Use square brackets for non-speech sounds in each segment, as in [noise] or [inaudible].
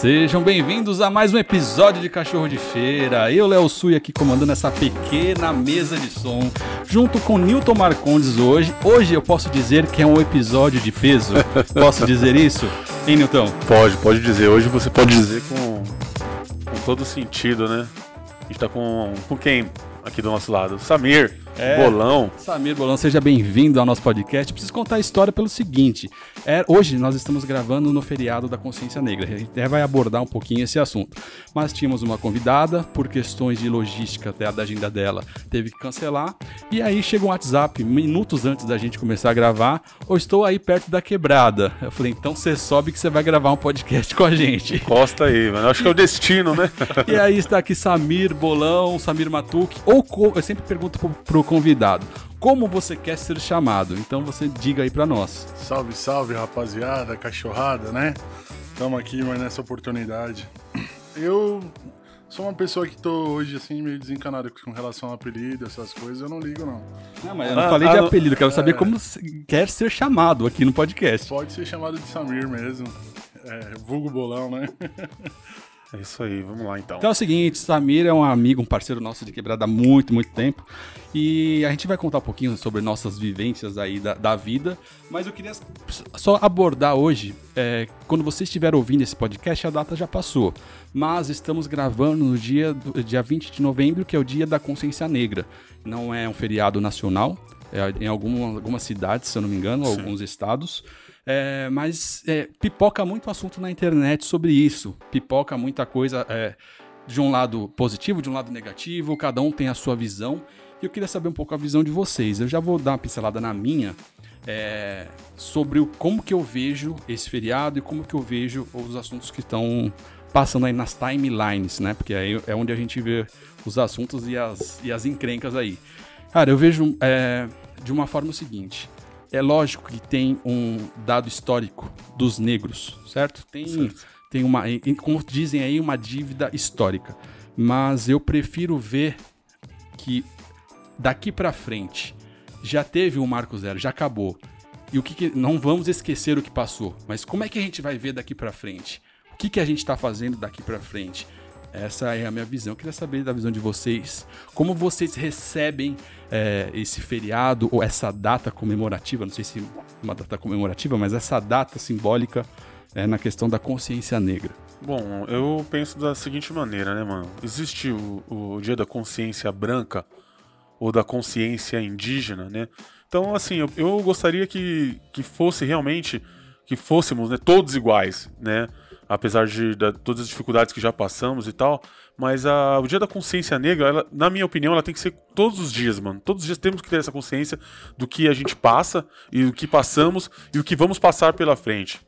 Sejam bem-vindos a mais um episódio de Cachorro de Feira. Eu, Léo Sui, aqui comandando essa pequena mesa de som, junto com Newton Marcondes hoje. Hoje eu posso dizer que é um episódio de peso. Posso dizer isso? Hein, Newton? Pode, pode dizer. Hoje você pode dizer com, com todo sentido, né? A gente tá com, com quem aqui do nosso lado? Samir. É, Bolão. Samir Bolão, seja bem-vindo ao nosso podcast. Preciso contar a história pelo seguinte: é, hoje nós estamos gravando no feriado da Consciência Negra. A gente até vai abordar um pouquinho esse assunto. Mas tínhamos uma convidada, por questões de logística até da agenda dela, teve que cancelar. E aí chega um WhatsApp, minutos antes da gente começar a gravar, ou estou aí perto da quebrada. Eu falei, então você sobe que você vai gravar um podcast com a gente. Costa aí, mano. Acho que é o destino, né? [laughs] e aí está aqui Samir Bolão, Samir Matuque, ou eu sempre pergunto pro, pro convidado. Como você quer ser chamado? Então você diga aí para nós. Salve, salve, rapaziada, cachorrada, né? Estamos aqui mais nessa oportunidade. Eu sou uma pessoa que tô hoje assim meio desencanado com relação ao apelido, essas coisas, eu não ligo não. Não, mas eu não ah, falei ah, de apelido, quero é... saber como quer ser chamado aqui no podcast. Pode ser chamado de Samir mesmo. É, vulgo bolão, né? [laughs] É isso aí, vamos lá então. Então é o seguinte, Samir é um amigo, um parceiro nosso de quebrada há muito, muito tempo. E a gente vai contar um pouquinho sobre nossas vivências aí da, da vida. Mas eu queria só abordar hoje, é, quando você estiver ouvindo esse podcast, a data já passou. Mas estamos gravando no dia, dia 20 de novembro, que é o dia da consciência negra. Não é um feriado nacional, é em algumas, algumas cidades, se eu não me engano, Sim. alguns estados. É, mas é, pipoca muito assunto na internet sobre isso. Pipoca muita coisa é, de um lado positivo, de um lado negativo, cada um tem a sua visão. E eu queria saber um pouco a visão de vocês. Eu já vou dar uma pincelada na minha é, sobre o, como que eu vejo esse feriado e como que eu vejo os assuntos que estão passando aí nas timelines, né? Porque aí é onde a gente vê os assuntos e as, e as encrencas aí. Cara, eu vejo é, de uma forma o seguinte é lógico que tem um dado histórico dos negros, certo? Tem, certo. tem uma, como dizem aí, uma dívida histórica. Mas eu prefiro ver que daqui para frente já teve o um Marco Zero, já acabou. E o que, que, não vamos esquecer o que passou, mas como é que a gente vai ver daqui para frente? O que, que a gente está fazendo daqui para frente? Essa é a minha visão. Eu queria saber da visão de vocês. Como vocês recebem é, esse feriado ou essa data comemorativa? Não sei se uma data comemorativa, mas essa data simbólica é, na questão da consciência negra. Bom, eu penso da seguinte maneira, né, mano? Existe o, o Dia da Consciência Branca ou da Consciência Indígena, né? Então, assim, eu, eu gostaria que, que fosse realmente que fôssemos né, todos iguais, né? Apesar de, de, todas as dificuldades que já passamos e tal. Mas a, o Dia da Consciência Negra, ela, na minha opinião, ela tem que ser todos os dias, mano. Todos os dias temos que ter essa consciência do que a gente passa e o que passamos e o que vamos passar pela frente.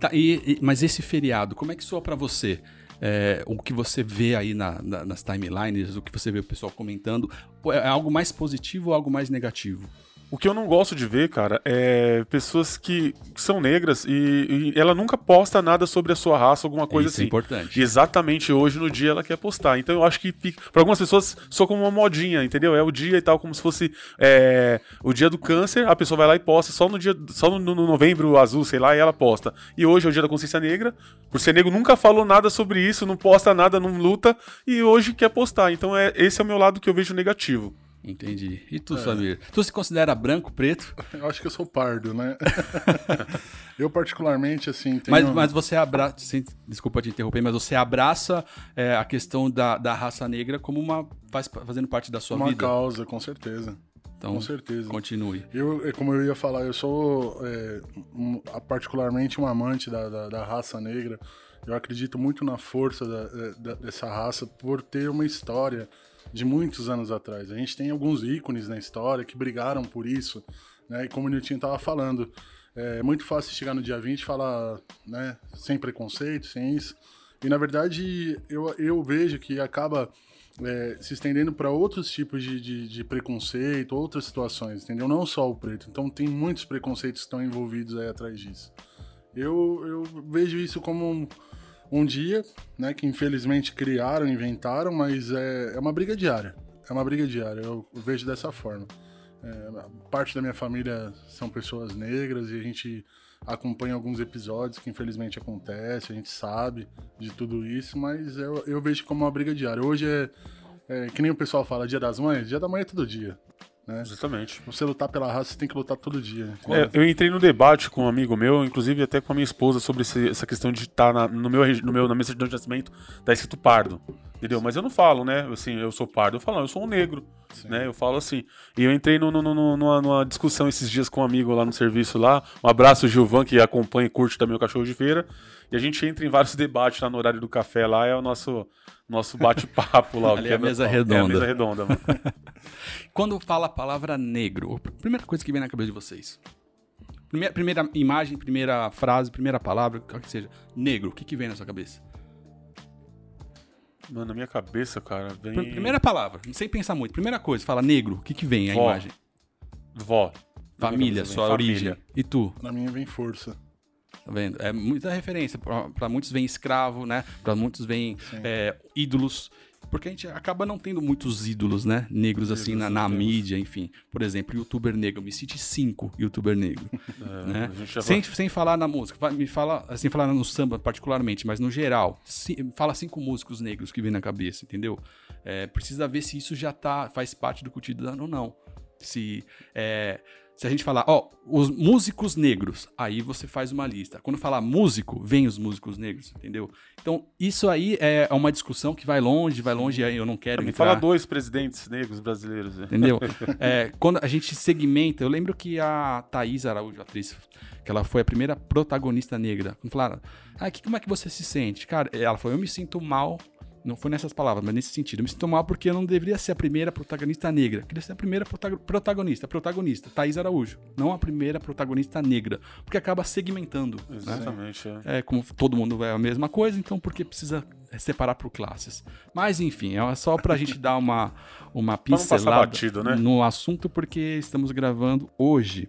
Tá, e, e mas esse feriado, como é que soa para você? É, o que você vê aí na, na, nas timelines, o que você vê o pessoal comentando, é algo mais positivo ou algo mais negativo? O que eu não gosto de ver, cara, é pessoas que, são negras e, e, ela nunca posta nada sobre a sua raça, alguma coisa Isso assim. É importante. E exatamente hoje no dia ela quer postar. Então eu acho que para algumas pessoas só como uma modinha, entendeu? É o dia e tal, como se fosse é, o dia do câncer, a pessoa vai lá e posta só no dia, só no, no, novembro azul, sei lá, e ela posta. E hoje é o dia da consciência negra. Por ser negro, nunca falou nada sobre isso, não posta nada, não luta, e hoje quer postar. Então é, esse é o meu lado que eu vejo negativo. Entendi. E tu, é. Samir? Tu se considera branco, preto? [laughs] Eu acho que eu sou pardo, né? [laughs] eu, particularmente, assim. Tenho... Mas, mas você abraça. Desculpa te interromper, mas você abraça é, a questão da, da raça negra como uma. Faz, fazendo parte da sua uma vida? Uma causa, com certeza. Então, com certeza. Continue. Eu, é, como eu ia falar, eu sou é, um, particularmente um amante da, da, da, raça negra. Eu acredito muito na força da, é, da, dessa raça por ter uma história de muitos anos atrás. A gente tem alguns ícones na história que brigaram por isso, né? E como o Nilton estava falando, é muito fácil chegar no dia 20 e falar, né, sem preconceito, sem isso. E na verdade, eu, eu vejo que acaba é, se estendendo para outros tipos de, de, de, preconceito, outras situações, entendeu? Não só o preto. Então tem muitos preconceitos que estão envolvidos aí atrás disso. Eu, eu vejo isso como um, um dia, né, que infelizmente criaram, inventaram, mas é, é uma briga diária. É uma briga diária, eu vejo dessa forma. É, parte da minha família são pessoas negras e a gente acompanha alguns episódios que infelizmente acontece, a gente sabe de tudo isso, mas eu, eu vejo como uma briga diária. Hoje é, é, que nem o pessoal fala, dia das mães, dia da mãe é todo dia. Né? Exatamente. Você lutar pela raça, você tem que lutar todo dia. É, eu entrei no debate com um amigo meu, inclusive até com a minha esposa, sobre esse, essa questão de estar tá no, meu, no meu, na minha certidão de nascimento, tá escrito pardo. Entendeu? Mas eu não falo, né? Assim, eu sou pardo. Eu falo, eu sou um negro. Né? Eu falo assim. E eu entrei no, no, no, numa, numa, discussão esses dias com um amigo lá no serviço lá. Um abraço, Gilvan, que acompanha e curte também o Cachorro de Feira. E a gente entra em vários [laughs] debates lá no horário do café lá. É o nosso, nosso bate-papo lá. [laughs] Ali é a mesa redonda. É a mesa redonda. [laughs] Quando fala a palavra negro, a primeira coisa que vem na cabeça de vocês? Primeira, primeira imagem, primeira frase, primeira palavra, qual que seja. Negro, o que, que vem na sua cabeça? Mano, na minha cabeça, cara, vem. Primeira palavra, sem pensar muito. Primeira coisa, fala negro, o que, que vem a imagem? Vó. Família, sua origem. Família. E tu? Na minha vem força. Tá vendo? É muita referência. Para muitos vem escravo, né? Para muitos vem é, ídolos. Porque a gente acaba não tendo muitos ídolos, né? Negros assim na, na mídia, enfim. Por exemplo, youtuber negro. Me cite cinco youtuber negro. [laughs] É, né? sem, vai... sem falar na música. Me fala, sem falar no samba particularmente, mas no geral. fala cinco músicos negros que vem na cabeça, entendeu? É, precisa ver se isso já tá, faz parte do cotidiano ou não. Se. É, se a gente falar, ó, os músicos negros, aí você faz uma lista. Quando falar músico, vem os músicos negros, entendeu? Então, isso aí é uma discussão que vai longe, vai longe, aí eu não quero Me entrar. Fala dois presidentes negros brasileiros. Né? Entendeu? [laughs] é, quando a gente segmenta, eu lembro que a Thaís Araújo, atriz, que ela foi a primeira protagonista negra, falaram, ah, que, como é que você se sente? Cara, ela falou, eu me sinto mal não foi nessas palavras, mas nesse sentido. Eu me sinto mal porque eu não deveria ser a primeira protagonista negra. Eu queria ser a primeira protagonista, protagonista, Thaís Araújo. Não a primeira protagonista negra. Porque acaba segmentando. Né? Exatamente. Né? É. é. como todo mundo é a mesma coisa, então por que precisa separar por classes? Mas enfim, é só pra gente [laughs] dar uma, uma pincelada batido, né? no assunto, porque estamos gravando hoje.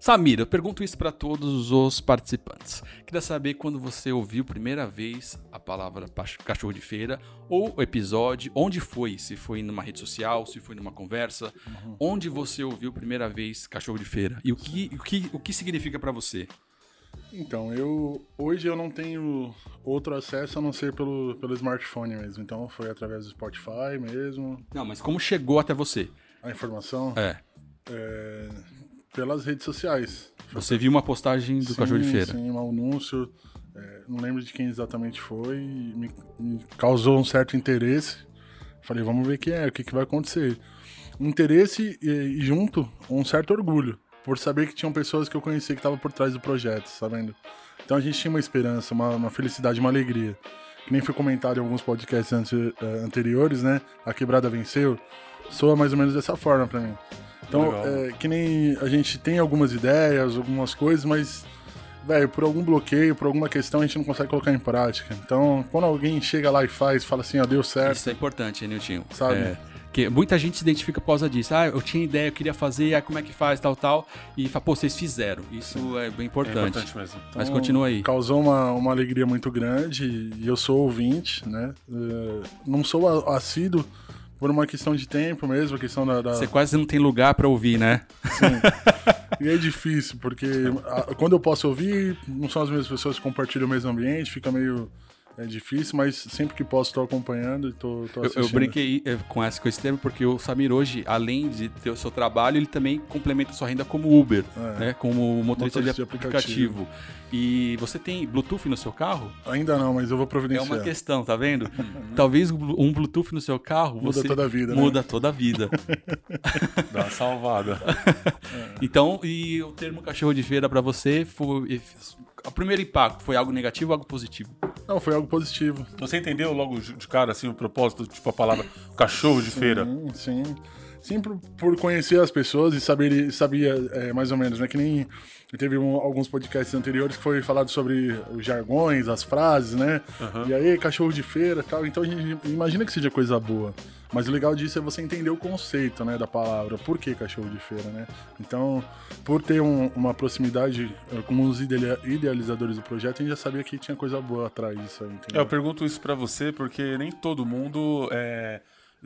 Samir, eu pergunto isso para todos os participantes. Queria saber quando você ouviu primeira vez a palavra cachorro de feira ou o episódio, onde foi? Se foi numa rede social, se foi numa conversa, uhum. onde você ouviu primeira vez cachorro de feira e o que o que, o que significa para você? Então, eu hoje eu não tenho outro acesso a não ser pelo, pelo smartphone mesmo. Então foi através do Spotify mesmo. Não, mas como chegou até você? A informação? É. é pelas redes sociais. Você viu uma postagem do sim, Cachorro de Feira? Sim, um anúncio. É, não lembro de quem exatamente foi. Me, me, causou um certo interesse. Falei, vamos ver o que é, o que, que vai acontecer. Interesse e, e, junto um certo orgulho. Por saber que tinham pessoas que eu conhecia que estavam por trás do projeto, sabendo? Então a gente tinha uma esperança, uma, uma felicidade, uma alegria. Que nem foi comentado em alguns podcasts eh, anteriores, né? A quebrada venceu. Soa mais ou menos dessa forma para mim. Então, é, que nem a gente tem algumas ideias, algumas coisas, mas, velho, por algum bloqueio, por alguma questão, a gente não consegue colocar em prática. Então, quando alguém chega lá e faz, fala assim, ó, deu certo. Isso é importante, Niltinho. Sabe? É, que muita gente se identifica por causa disso. Ah, eu tinha ideia, eu queria fazer, ah, como é que faz, tal, tal. E fala, pô, vocês fizeram. Isso é bem importante. É importante mesmo. Então, Mas continua aí. Causou uma, uma alegria muito grande e eu sou ouvinte, né? Uh, não sou assíduo por uma questão de tempo mesmo, a questão da. da... Você quase não tem lugar para ouvir, né? Sim. e é difícil, porque a, quando eu posso ouvir, não são as mesmas pessoas que compartilham o mesmo ambiente, fica meio é difícil, mas sempre que posso estou acompanhando e estou assistindo. Eu, eu brinquei eh, com, esse, com esse termo porque o Samir hoje, além de ter o seu trabalho, ele também complementa sua renda como Uber, é. né? Como motorista, motorista de, aplicativo. aplicativo. E você tem Bluetooth no seu carro? Ainda não, mas eu vou providenciar. É uma questão, tá vendo? [laughs] Talvez um Bluetooth no seu carro muda toda a vida, né? muda né? toda a vida. [laughs] Dá uma salvada. [laughs] Então, e o termo cachorro de feira para você foi o primeiro impacto foi algo negativo ou algo positivo? Não, foi algo positivo. Você entendeu logo de cara assim o propósito, tipo a palavra cachorro de sim, feira? Sim, sim. por, por conhecer as pessoas e saber sabia é, mais ou menos, né? Que nem teve um, alguns podcasts anteriores que foi falado sobre os jargões, as frases, né? Uhum. E aí, cachorro de feira tal. Então a gente imagina que seja coisa boa. Mas o legal disso é você entender o conceito, né, da palavra. Por que cachorro de feira, né? Então, por ter um, uma proximidade eh, com os idealizadores do projeto, a gente já sabia que tinha coisa boa atrás disso aí, entendeu? É, eu pergunto isso para você porque nem todo mundo é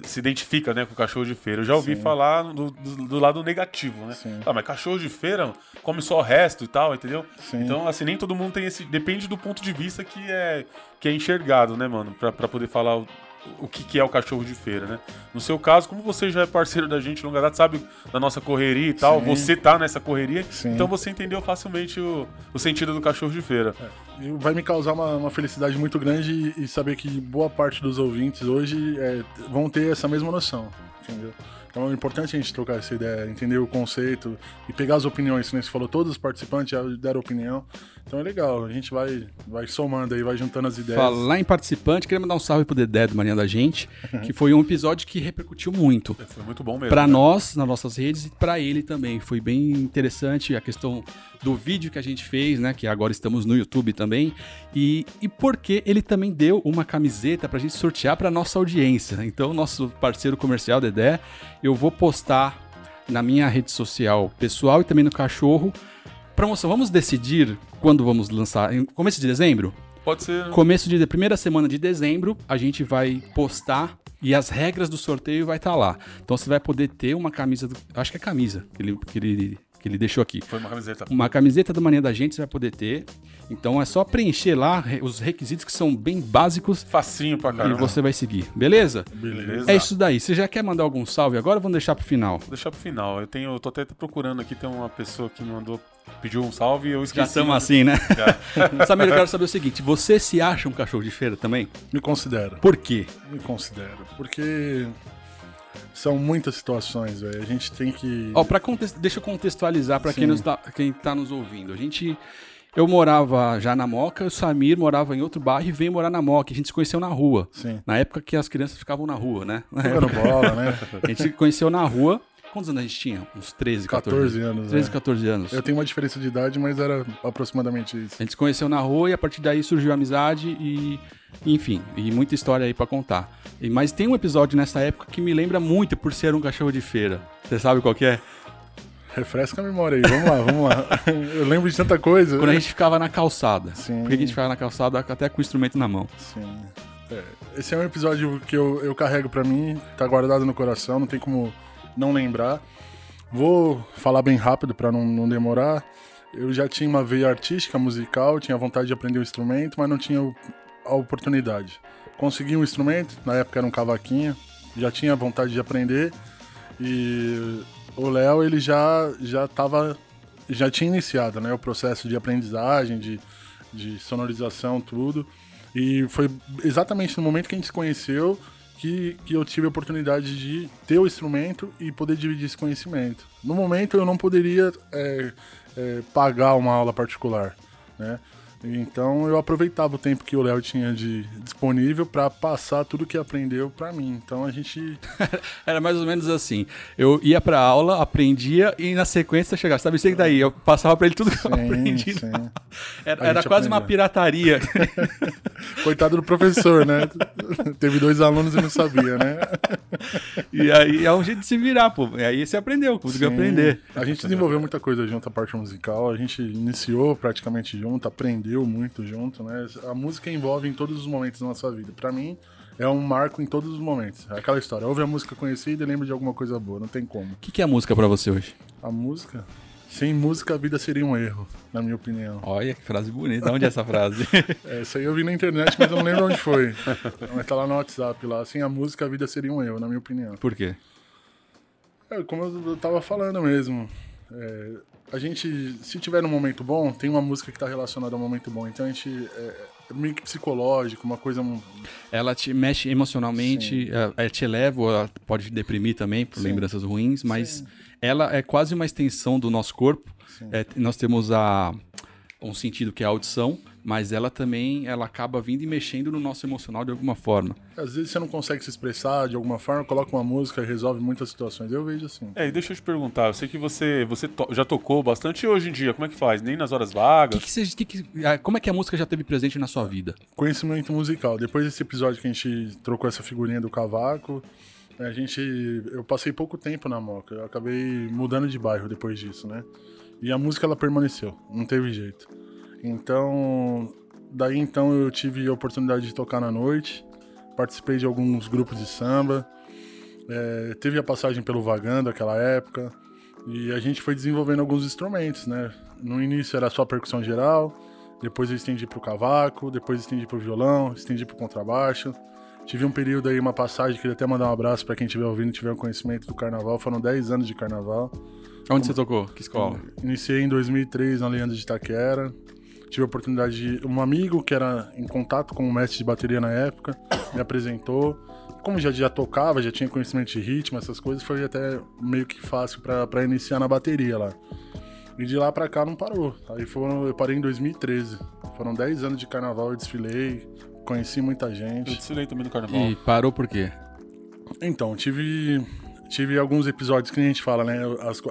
se identifica né, com o cachorro de feira. Eu já ouvi Sim. falar do, do- do lado negativo, né? Sim. Ah, mas cachorro de feira come só o resto e tal, entendeu? Sim. Então, assim, nem todo mundo tem esse. Depende do ponto de vista que é, que é enxergado, né, mano? Pra, pra poder falar o, que, que é o cachorro de feira, né? No seu caso, como você já é parceiro da gente longa data, sabe da nossa correria e tal, Sim. você tá nessa correria, Sim. então você entendeu facilmente o, o sentido do cachorro de feira. E vai me causar uma, uma felicidade muito grande e, e saber que boa parte dos ouvintes hoje é, vão ter essa mesma noção, entendeu? Então é importante a gente trocar essa ideia, entender o conceito e pegar as opiniões, nem você falou, todos os participantes já deram opinião. Então é legal, a gente vai, vai somando aí, vai juntando as ideias. Falar em participante, queria mandar um salve pro Dedé do Marinha da Gente, [laughs] que foi um episódio que repercutiu muito. Foi muito bom mesmo. Pra né? nós, nas nossas redes, e pra ele também. Foi bem interessante a questão do vídeo que a gente fez, né? Que agora estamos no YouTube também. E, e porque ele também deu uma camiseta pra gente sortear pra nossa audiência. Então, nosso parceiro comercial, Dedé, eu vou postar na minha rede social pessoal e também no cachorro. Promoção, vamos decidir quando vamos lançar? Em começo de dezembro? Pode ser. Começo de primeira semana de dezembro, a gente vai postar e as regras do sorteio vai estar lá. Então você vai poder ter uma camisa, do, acho que é camisa que ele, que ele, que ele deixou aqui. Foi uma camiseta. Uma camiseta do Mania da Gente você vai poder ter. Então é só preencher lá os requisitos que são bem básicos Facinho pra e caramba. você vai seguir. Beleza? Beleza. É isso daí. Você já quer mandar algum salve agora ou vamos deixar pro final? Vou deixar pro final. Eu tenho, eu tô até procurando aqui, tem uma pessoa que mandou, pediu um salve e eu esqueci. Já estamos assim, né? [laughs] Samir, eu quero saber o seguinte: você se acha um cachorro de feira também? Me considero, Por quê? me considero, porque são muitas situações, velho. A gente tem que. Ó, pra contes- deixa eu contextualizar pra quem, nos tá, quem tá nos ouvindo. A gente. Eu morava já na Moca, o Samir morava em outro bairro e veio morar na Moca. A gente se conheceu na rua. Sim. Na época que as crianças ficavam na rua, né? Na época. bola, né? [laughs] A gente se conheceu na rua. Quantos anos a gente tinha? Uns 13, 14, 14 anos, 13, né? 14 anos. Eu tenho uma diferença de idade, mas era aproximadamente isso. A gente se conheceu na rua e a partir daí surgiu a amizade e, enfim, e muita história aí pra contar. E- mas tem um episódio nessa época que me lembra muito por ser um cachorro de feira. Você sabe qual que é? Refresca a memória aí, vamos lá, vamos lá. [laughs] Eu lembro de tanta coisa. Quando a gente ficava na calçada. Sim. Por que a gente ficava na calçada até com o instrumento na mão? Sim. É, esse é um episódio que eu, eu carrego pra mim, tá guardado no coração, não tem como não lembrar. Vou falar bem rápido pra não, não demorar. Eu já tinha uma veia artística, musical, tinha vontade de aprender o instrumento, mas não tinha a oportunidade. Consegui um instrumento, na época era um cavaquinho, já tinha vontade de aprender e o Léo ele já já tava já tinha iniciado, né, o processo de aprendizagem, de, de sonorização, tudo. E foi exatamente no momento que a gente se conheceu que, que eu tive a oportunidade de ter o instrumento e poder dividir esse conhecimento. No momento eu não poderia é, é, pagar uma aula particular, né? Então eu aproveitava o tempo que o Léo tinha de disponível para passar tudo que aprendeu para mim. Então a gente [laughs] Era mais ou menos assim. Eu ia pra aula, aprendia e na sequência chegava. Sabe isso daí? Eu passava pra ele tudo que eu aprendi. sim. Era, A era gente quase uma aprendeu. pirataria. [laughs] Coitado do professor, né? [laughs] Teve dois alunos e não sabia, né? e aí é um jeito de se virar, pô. E aí você aprendeu, conseguiu Sim. aprender. A gente desenvolveu muita coisa junto, a parte musical. A gente iniciou praticamente junto, aprendeu muito junto, né? A música envolve em todos os momentos da nossa vida. Pra mim, é um marco em todos os momentos. É aquela história. Ouve a música conhecida e lembra de alguma coisa boa. Não tem como. O que, que é a música pra você hoje? A música... Sem música, a vida seria um erro, na minha opinião. Olha que frase bonita. De onde é essa frase? [laughs] Essa aí eu vi na internet, mas eu não lembro onde foi. Mas tá lá no WhatsApp lá. Sem a música, a vida seria um erro, na minha opinião. Por quê? É, como eu eu tava falando mesmo, é, a gente, se tiver num momento bom, tem uma música que tá relacionada ao momento bom. Então a gente é, é meio que psicológico, uma coisa. Ela te mexe emocionalmente, é, é, te eleva, ela pode te deprimir também por Sim. lembranças ruins, mas ela é quase uma extensão do nosso corpo. É, nós temos a, um sentido que é a audição, mas ela também ela acaba vindo e mexendo no nosso emocional de alguma forma. Às vezes você não consegue se expressar de alguma forma, coloca uma música e resolve muitas situações. Eu vejo assim. É, e deixa eu te perguntar, eu sei que você, você to- já tocou bastante e hoje em dia, como é que faz? Nem nas horas Que vagas? que você- que que- ah, como é que a música já teve presente na sua vida? Conhecimento musical. Depois desse episódio que a gente trocou essa figurinha do cavaco, a gente. Eu passei pouco tempo na Moca. Eu acabei mudando de bairro depois disso, né? E a música ela permaneceu, não teve jeito. Então, daí então eu tive a oportunidade de tocar na noite, participei de alguns grupos de samba É, teve a passagem pelo Vagando naquela época. E a gente foi desenvolvendo alguns instrumentos, né? No início era só percussão geral, depois eu estendi pro cavaco, depois estendi pro violão, estendi pro contrabaixo. Tive um período aí, uma passagem, queria até mandar um abraço para quem estiver ouvindo e tiver um conhecimento do carnaval. Foram 10 anos de carnaval. Onde você tocou? Que escola? Iniciei em 2003 na Leandro de Itaquera. Tive a oportunidade de. Um amigo que era em contato com o mestre de bateria na época me apresentou. Como já, já tocava, já tinha conhecimento de ritmo, essas coisas, foi até meio que fácil para iniciar na bateria lá. E de lá pra cá não parou. Aí foram, eu parei em 2013. Foram 10 anos de carnaval, eu desfilei, conheci muita gente. Eu desfilei também no carnaval. E parou por quê? Então, tive tive alguns episódios que a gente fala, né?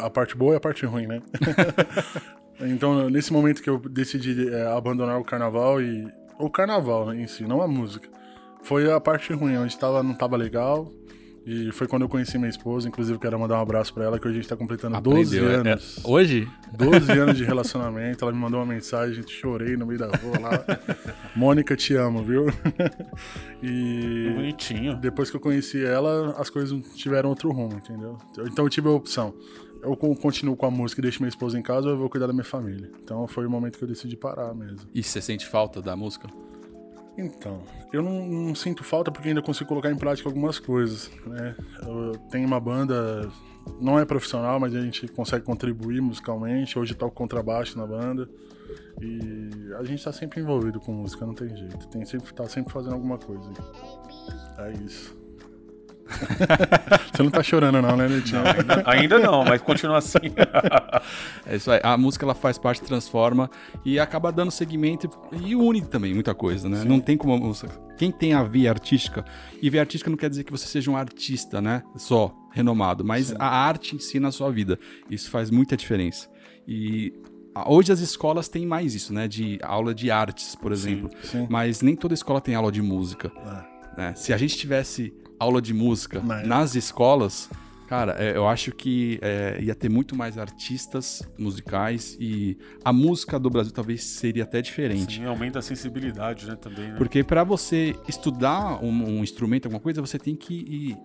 A parte boa e a parte ruim, né? [laughs] então, nesse momento que eu decidi é, abandonar o carnaval e. O carnaval em si, não a música. Foi a parte ruim, onde tava, não tava legal. E foi quando eu conheci minha esposa, inclusive quero mandar um abraço pra ela, que hoje a gente tá completando 12 Aprendeu. É- anos. é- hoje? 12 anos de [laughs] relacionamento, ela me mandou uma mensagem, chorei no meio da rua lá. Mônica, te amo, viu? [laughs] e Bonitinho. depois que eu conheci ela, as coisas tiveram outro rumo, entendeu? Então eu tive a opção. Eu con- continuo com a música e deixo minha esposa em casa ou eu vou cuidar da minha família. Então foi o momento que eu decidi parar mesmo. E você sente falta da música? Então, eu não, não sinto falta porque ainda consigo colocar em prática algumas coisas, né? Eu tenho uma banda, não é profissional, mas a gente consegue contribuir musicalmente. Hoje toco contrabaixo na banda. E a gente tá sempre envolvido com música, não tem jeito. Tem sempre, tá sempre fazendo alguma coisa. É isso. [laughs] Você não tá chorando não, né, Netinho? Ainda, ainda não, mas continua assim. [laughs] É isso aí. A música ela faz parte, transforma e acaba dando segmento e une também muita coisa, né? Não tem como. a música- Quem tem a via artística, e via artística não quer dizer que você seja um artista, né? Só, renomado, mas a arte em si na sua vida. Isso faz muita diferença. E a- hoje as escolas têm mais isso, né? De aula de artes, por exemplo. sim. Mas nem toda escola tem aula de música. Né? Se a gente tivesse aula de música Mas- nas escolas, cara, é, eu acho que é, ia ter muito mais artistas musicais e a música do Brasil talvez seria até diferente. Sim, aumenta a sensibilidade, né, também, né? Porque para você estudar um, um instrumento, alguma coisa, você tem que ir,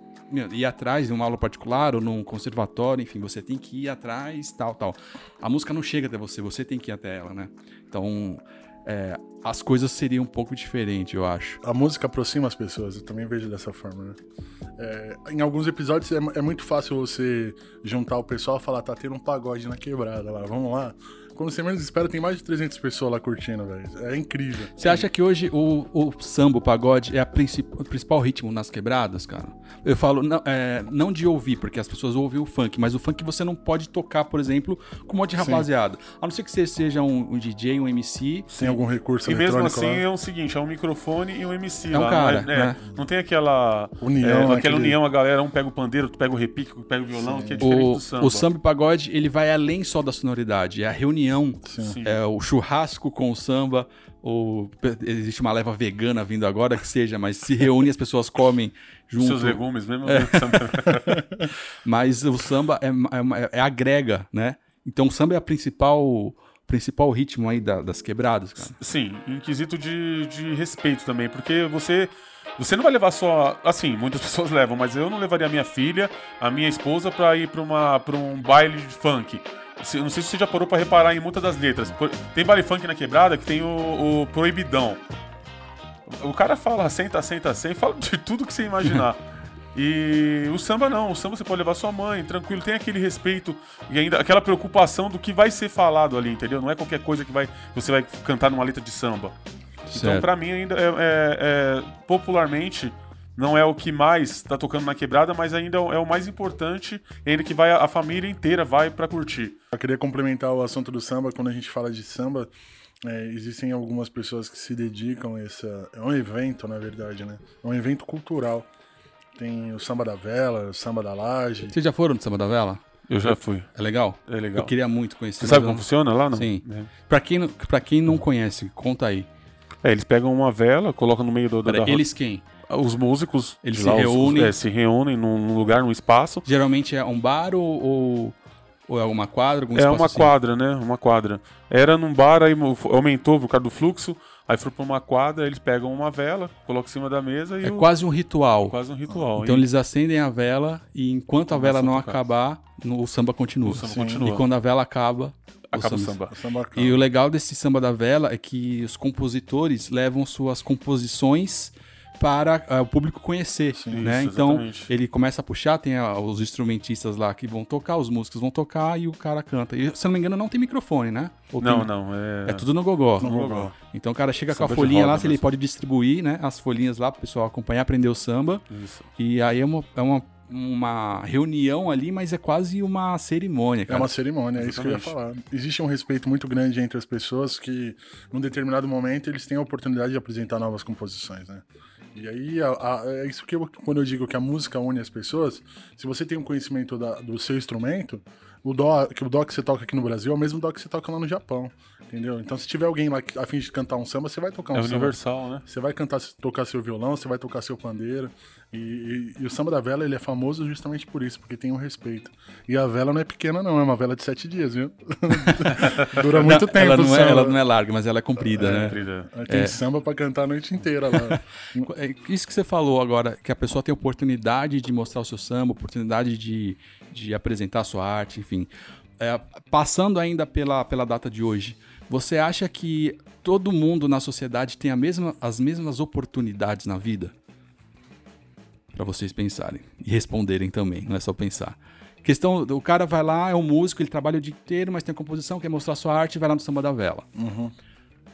ir atrás de uma aula particular ou num conservatório, enfim, você tem que ir atrás, tal, tal. A música não chega até você, você tem que ir até ela, né? Então, é, as coisas seriam um pouco diferentes, eu acho. a música aproxima as pessoas, eu também vejo dessa forma, né? É, em alguns episódios é, é muito fácil você juntar o pessoal e falar, tá tendo um pagode na quebrada lá, vamos lá. Quando você menos espera, tem mais de 300 pessoas lá curtindo, velho. É incrível. Você acha que hoje o, o samba, o pagode, é a princip- o principal ritmo nas quebradas, cara? Eu falo, não, é, não de ouvir, porque as pessoas ouvem o funk, mas o funk você não pode tocar, por exemplo, com um monte de rapaziada. A não ser que você seja um, um DJ, um MC. Tem algum recurso E mesmo eletrônico assim lá? é o seguinte, é um microfone e um MC É um lá. cara, não, é- né? não tem aquela União, é, né, aquela aquele- união, a galera, um pega o pandeiro, outro pega o repique, outro pega o violão, que é diferente O, do samba. o samba e pagode, ele vai além só da sonoridade. É a reunião, Sim. é o churrasco com o samba. O, existe uma leva vegana vindo agora, que seja, mas se reúne, as pessoas comem junto. Seus legumes mesmo. né, samba. [laughs] Mas o samba é, é- é agrega, né? Então o samba é a principal, principal ritmo aí da- das quebradas, cara. Sim, em quesito de, de respeito também, porque você você não vai levar só, assim, muitas [laughs] pessoas levam, mas eu não levaria a minha filha, a minha esposa pra ir pra uma para um baile de funk. Se- Não sei se você já parou pra reparar em muitas das letras. Tem baile funk na quebrada que tem o, o proibidão. O cara fala senta, senta, senta, fala de tudo que você imaginar. [laughs] E o samba não, o samba você pode levar sua mãe, tranquilo, tem aquele respeito e ainda aquela preocupação do que vai ser falado ali, entendeu? Não é qualquer coisa que vai você vai cantar numa letra de samba. Então, Certo. pra mim, ainda é, é- é- popularmente, não é o que mais tá tocando na quebrada, mas ainda é o- é o mais importante, e ainda que vai a, família inteira vai pra curtir. Eu queria complementar o assunto do samba. Quando a gente fala de samba, é, existem algumas pessoas que se dedicam a essa. É um evento, na verdade, né? É um evento cultural. Tem o samba da vela, o samba da laje. Vocês já foram no samba da vela? Eu já fui. É legal? É legal. Eu queria muito conhecer. Você sabe como eu funciona lá, não? não- Sim. É. Pra quem, não- pra quem não conhece, conta aí. É, eles pegam uma vela, colocam no meio do, da, Pera, da eles quem? os músicos Eles se lá, os- reúnem. é, se reúnem num, num lugar, num espaço. Geralmente é um bar ou, ou, ou é uma quadra? Algum É uma assim? quadra, né? Uma quadra. Era num bar, aí aumentou por causa do fluxo, Aí foram pra uma quadra, eles pegam uma vela, colocam em cima da mesa e É o- quase um ritual. quase um ritual. Então eles acendem a vela e enquanto a vela não acabar, no- o samba continua. O samba Sim. continua. E quando a vela acaba, acaba o samba. Samba acaba. E o legal desse samba da vela é que os compositores levam suas composições para ah, o público conhecer, né? Isso, então exatamente. ele começa a puxar, tem ah, os instrumentistas lá que vão tocar, os músicos vão tocar e o cara canta. E se eu não me engano não tem microfone, né? Ou Não, tem- não, é... É tudo no gogó. no gogó. Então o cara chega com Samba a de folhinha lá, se ele pode distribuir, né? As folhinhas lá pro pessoal acompanhar, aprender o samba. Isso. E aí é uma, é uma, uma reunião ali, mas é quase uma cerimônia, É cara. uma cerimônia, é isso que eu ia Exatamente. falar. Existe um respeito muito grande entre as pessoas que, num determinado momento, eles têm a oportunidade de apresentar novas composições, né? E aí, a- a- é isso que eu, quando eu digo que a música une as pessoas, se você tem um conhecimento da- do seu instrumento, o dó, que o dó que você toca aqui no Brasil é o mesmo dó que você toca lá no Japão, entendeu? Então, se tiver alguém lá que- a fim de cantar um samba, você vai tocar um É samba. universal, né? Você vai cantar, tocar seu violão, você vai tocar seu pandeiro. E, e- e o samba da vela, ele é famoso justamente por isso, porque tem um respeito. E a vela não é pequena, não, é uma vela de sete dias, viu? [laughs] Dura muito tempo. ela, não é, ela não é larga, mas ela é comprida, né? Frida. Aí Tem samba pra cantar a noite inteira lá. [laughs] É Isso que você falou agora, que a pessoa tem oportunidade de mostrar o seu samba, oportunidade de, de apresentar a sua arte, enfim. É, passando ainda pela, pela data de hoje, você acha que todo mundo na sociedade tem a mesma, as mesmas oportunidades na vida? Pra vocês pensarem e responderem também, não é só pensar. Questão, o cara vai lá, é um músico, ele trabalha o dia inteiro, mas tem composição, quer mostrar sua arte, vai lá no samba da vela.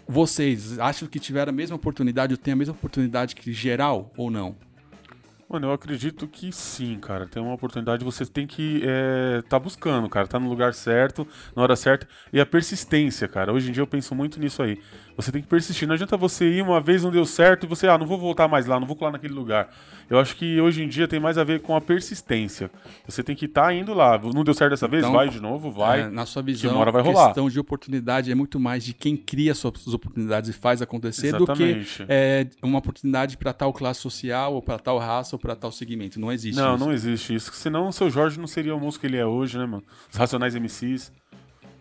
Vocês acham que tiveram a mesma oportunidade, ou têm a mesma oportunidade que geral ou não? Mano, eu acredito que sim, cara. Tem uma oportunidade, você tem que é, tá buscando, cara. Tá no lugar certo, na hora certa. E a persistência, cara. Hoje em dia eu penso muito nisso aí. Você tem que persistir. Não adianta você ir uma vez, não deu certo, e você, ah, não vou voltar mais lá, não vou colar naquele lugar. Eu acho que hoje em dia tem mais a ver com a persistência. Você tem que estar indo lá. Não deu certo dessa vez? Então, vai de novo, vai. É, na sua visão, uma hora vai a rolar. questão de oportunidade é muito mais de quem cria suas oportunidades e faz acontecer do que Exatamente. é, uma oportunidade para tal classe social, ou para tal raça, ou para tal segmento. Não existe Não, isso. não existe isso. Senão o seu Jorge não seria o músico que ele é hoje, né, mano? Os Racionais MCs,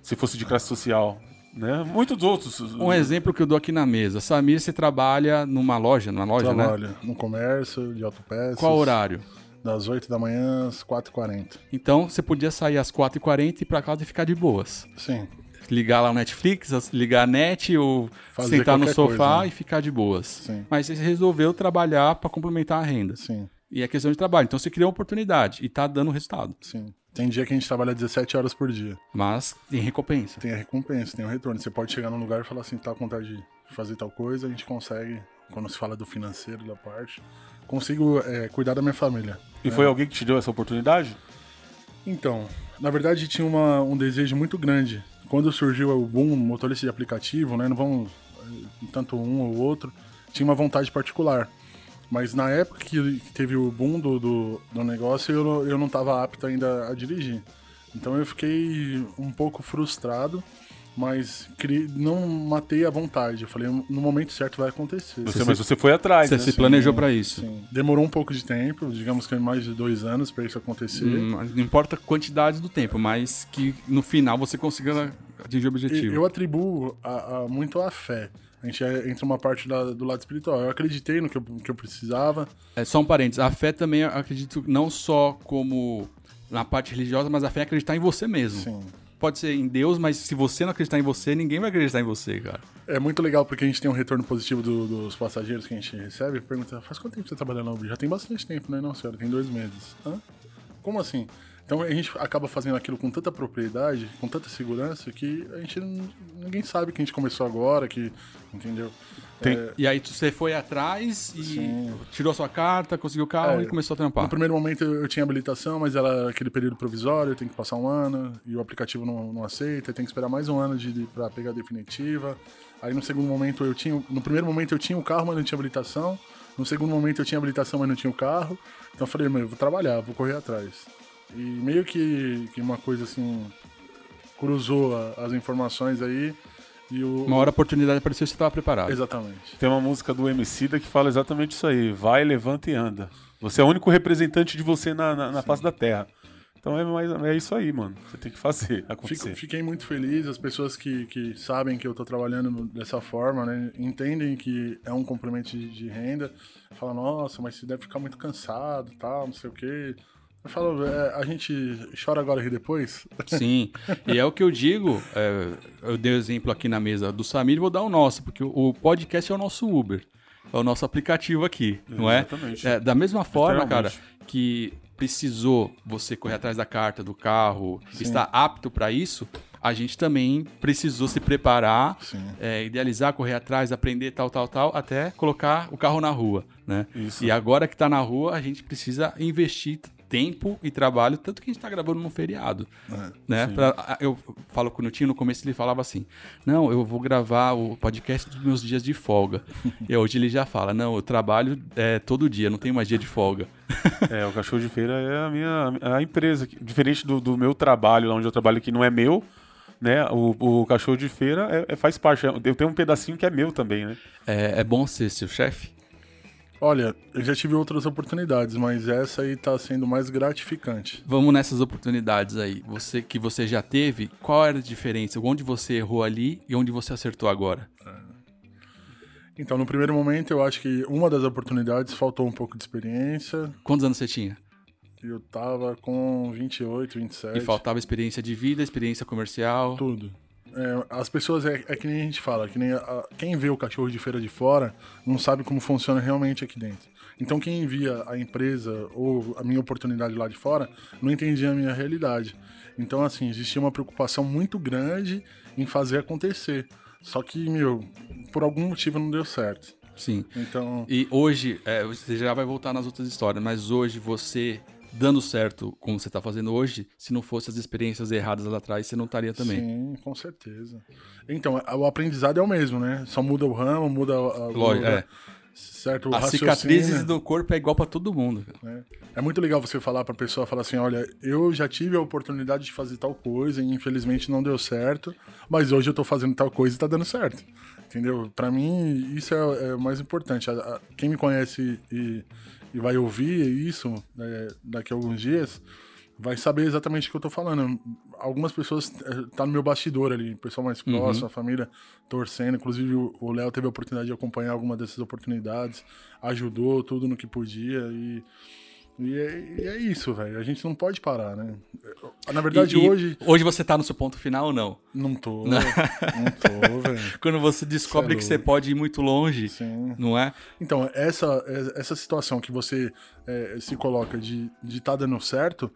se fosse de classe social, né? Muitos outros. Um exemplo que eu dou aqui na mesa. Samir, você trabalha numa loja, numa loja, né? Trabalho no comércio, de autopeças. Qual horário? Das 8 da manhã às 4h40. Então, você podia sair às 4h40 e ir pra casa e ficar de boas. Sim. ligar lá o Netflix, ligar a net ou Fazer sentar no sofá coisa, né? e ficar de boas. Sim. Mas você resolveu trabalhar para complementar a renda. Sim, E é questão de trabalho. Então você criou uma oportunidade e tá dando resultado. sim. Tem dia que a gente trabalha 17 horas por dia. Mas tem recompensa. Tem a recompensa, tem o retorno. Você pode chegar num lugar e falar assim, tá com vontade de fazer tal coisa, a gente consegue, quando se fala do financeiro, da parte, consigo é, cuidar da minha família. E foi alguém que te deu essa oportunidade? Então, na verdade tinha uma- um desejo muito grande. Quando surgiu o boom motorista de aplicativo, né, não vamos eh, tanto um ou outro, tinha uma vontade particular. Mas na época que teve o boom do, do, do negócio, eu, eu não estava apto ainda a dirigir. Então eu fiquei um pouco frustrado, mas não matei a vontade. Eu falei, no momento certo vai acontecer. Você, mas você foi atrás, Você né? se planejou para isso. Sim. Demorou um pouco de tempo, digamos que mais de dois anos para isso acontecer. Hum, Não importa a quantidade do tempo, mas que no final você consiga atingir o objetivo. Eu atribuo a- a- muito à fé. A gente é- entra uma parte da- do lado espiritual. Eu acreditei no que eu, que eu precisava. É só um parênteses. A fé também, eu acredito, não só como na parte religiosa, mas a fé é acreditar em você mesmo. Sim. Pode ser em Deus, mas se você não acreditar em você, ninguém vai acreditar em você, cara. É muito legal porque a gente tem um retorno positivo do- dos passageiros que a gente recebe. Pergunta, faz quanto tempo você trabalha na Uber? Já tem bastante tempo, né? Não, senhora, tem dois meses. Hã? Como assim? Então a gente acaba fazendo aquilo com tanta propriedade, com tanta segurança, que a gente ninguém sabe que a gente começou agora, que. Entendeu? Tem- É, E aí você foi atrás e Sim. tirou sua carta, conseguiu o carro É, e começou a trampar. No primeiro momento eu tinha habilitação, mas era aquele período provisório, tem que passar um ano, e o aplicativo não, não aceita, tem que esperar mais um ano de, de, para pegar a definitiva. Aí no segundo momento eu tinha. No primeiro momento eu tinha o carro, mas não tinha habilitação. No segundo momento eu tinha habilitação, mas não tinha o carro. Então eu falei, meu, eu vou trabalhar, vou correr atrás. E meio que, que uma coisa assim. cruzou a- as informações aí. E o. Uma hora a oportunidade apareceu você estava preparado. Exatamente. Tem uma música do Emicida que fala exatamente isso aí. Vai, levanta e anda. Você é o único representante de você na, na, na face da Terra. Então é, mais, é isso aí, mano. Você tem que fazer [laughs] acontecer. Fico, fiquei muito feliz. As pessoas que, que sabem que eu tô trabalhando dessa forma, né? Entendem que é um complemento de, de renda. Falam, nossa, mas você deve ficar muito cansado tal, não sei o quê. Eu falo, é, a gente chora agora e depois? Sim, e é o que eu digo, é, eu dei o exemplo aqui na mesa do Samir, vou dar o nosso, porque o podcast é o nosso Uber, é o nosso aplicativo aqui, não é? Exatamente. é? Da mesma forma, cara, que precisou você correr atrás da carta do carro, estar apto para isso, a gente também precisou se preparar, Sim. é, idealizar, correr atrás, aprender tal, tal, tal, até colocar o carro na rua, né? Isso. E agora que tá na rua, a gente precisa investir tempo e trabalho, tanto que a gente tá gravando num feriado, né? Pra- eu falo com o Nutinho, no começo ele falava assim, não, eu vou gravar o podcast dos meus dias de folga. [laughs] e hoje ele já fala, não, eu trabalho é, todo dia, não tenho mais dia de folga. É, o cachorro de feira é a minha a empresa. Diferente do, do meu trabalho, lá onde eu trabalho, que não é meu, né? O, o cachorro de feira é- é- faz parte. Eu tenho um pedacinho que é meu também, né? É, é bom ser seu chefe? Olha, eu já tive outras oportunidades, mas essa aí tá sendo mais gratificante. Vamos nessas oportunidades aí. Você que você já teve, qual era a diferença? Onde você errou ali e onde você acertou agora? Então, no primeiro momento, eu acho que uma das oportunidades faltou um pouco de experiência. Quantos anos você tinha? Eu tava com 28, 27. E faltava experiência de vida, experiência comercial. Tudo. É, as pessoas, é, é que nem a gente fala, que nem a- quem vê o cachorro de feira de fora não sabe como funciona realmente aqui dentro. Então quem via a empresa ou a minha oportunidade lá de fora não entendia a minha realidade. Então assim, existia uma preocupação muito grande em fazer acontecer. Só que, meu, por algum motivo não deu certo. Sim. Então, E hoje, é, você já vai voltar nas outras histórias, mas hoje você dando certo como você tá fazendo hoje, se não fosse as experiências erradas lá atrás, você não estaria também. sim, com certeza. Então, o aprendizado é o mesmo, né? Só muda o ramo, muda a, Lógico, é. certo As cicatrizes do corpo é igual pra todo mundo. né? É muito legal você falar pra pessoa, falar assim, olha, eu já tive a oportunidade de fazer tal coisa e infelizmente não deu certo, mas hoje eu tô fazendo tal coisa e tá dando certo. Entendeu? Pra mim, isso é, é o mais importante. A- a- quem me conhece e, e vai ouvir isso é, daqui a alguns dias, vai saber exatamente o que eu tô falando. Algumas pessoas é, tá no meu bastidor ali, o pessoal mais próximo, a família torcendo. Inclusive, o o Léo teve a oportunidade de acompanhar alguma dessas oportunidades, ajudou tudo no que podia e. E é, e é isso, velho. A gente não pode parar, né? Na verdade, E- hoje. Hoje você tá no seu ponto final ou não? Não tô. Não, tô, velho. [laughs] Quando você descobre é que você pode ir muito longe, Sim. não é? Então, essa, essa situação que você é, se coloca de estar tá dando certo,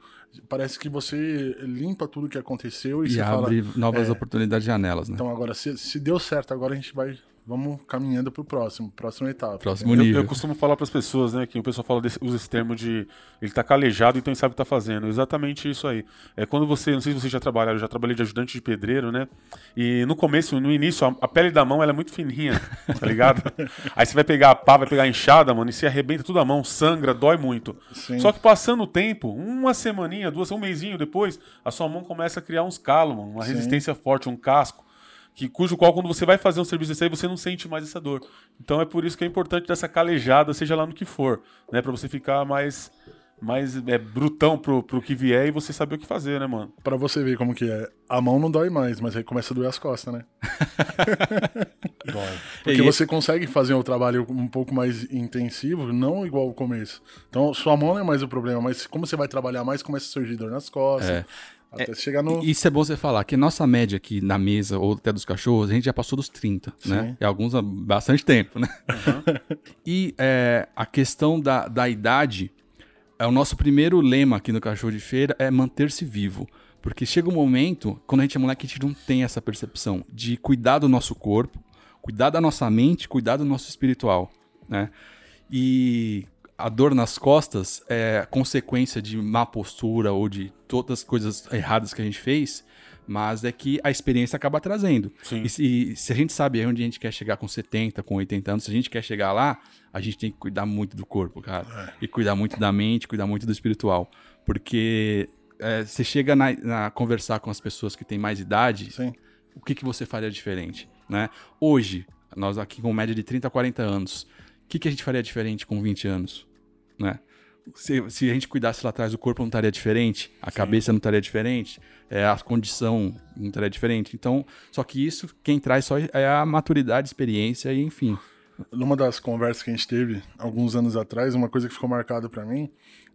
parece que você limpa tudo que aconteceu e, E abre fala. novas é, oportunidades de janelas, né? Então, agora, se, se deu certo, agora a gente vai. Vamos caminhando pro próximo, próxima etapa. Próximo Eu, nível. eu costumo falar para as pessoas, né, que o pessoal fala desse, usa esse termo de ele tá calejado, então ele sabe o que tá fazendo. Exatamente isso aí. É quando você, não sei se você já trabalharam, eu já trabalhei de ajudante de pedreiro, né? E no começo, no início, a, a pele da mão ela é muito fininha, [laughs] tá ligado? aí você vai pegar a pá, vai pegar a enxada, mano, e você arrebenta tudo a mão, sangra, dói muito. Sim. Só que passando o tempo, uma semaninha, duas, um mêsinho depois, a sua mão começa a criar uns calos, mano, uma Sim. resistência forte, um casco que cujo qual quando você vai fazer um serviço desse aí você não sente mais essa dor. Então é por isso que é importante dessa calejada, seja lá no que for, né, Pra você ficar mais mais é, brutão pro, pro que vier e você saber o que fazer, né, mano? Pra você ver como que é. A mão não dói mais, mas aí começa a doer as costas, né? [laughs] Porque E- você consegue fazer um trabalho um pouco mais intensivo, não igual ao começo. Então, sua mão não é mais o problema, mas como você vai trabalhar mais, começa a surgir dor nas costas. É. Até chegar no. Isso é bom você falar, que nossa média aqui na mesa, ou até dos cachorros, a gente já passou dos 30, né? E alguns há bastante tempo, né? [laughs] e é, a questão da, da idade, é o nosso primeiro lema aqui no Cachorro de Feira, é manter-se vivo. Porque chega um momento, quando a gente é moleque, a gente não tem essa percepção de cuidar do nosso corpo, cuidar da nossa mente, cuidar do nosso espiritual, né? E a dor nas costas é consequência de má postura ou de todas as coisas erradas que a gente fez, mas é que a experiência acaba trazendo. E, se, e se a gente sabe onde a gente quer chegar com 70, com 80 anos, se a gente quer chegar lá, a gente tem que cuidar muito do corpo, cara. E cuidar muito da mente, cuidar muito do espiritual. Porque é, você chega na, na conversar com as pessoas que têm mais idade, Sim. o que, que você faria diferente, né? Hoje, nós aqui com média de 30 a 40 anos, o que, que a gente faria diferente com 20 anos, né? se, se a gente cuidasse lá atrás, o corpo não estaria diferente, a cabeça não estaria diferente, é, a condição não estaria diferente. Então, só que isso, quem traz só é a maturidade, experiência e enfim. Numa das conversas que a gente teve alguns anos atrás, uma coisa que ficou marcada para mim,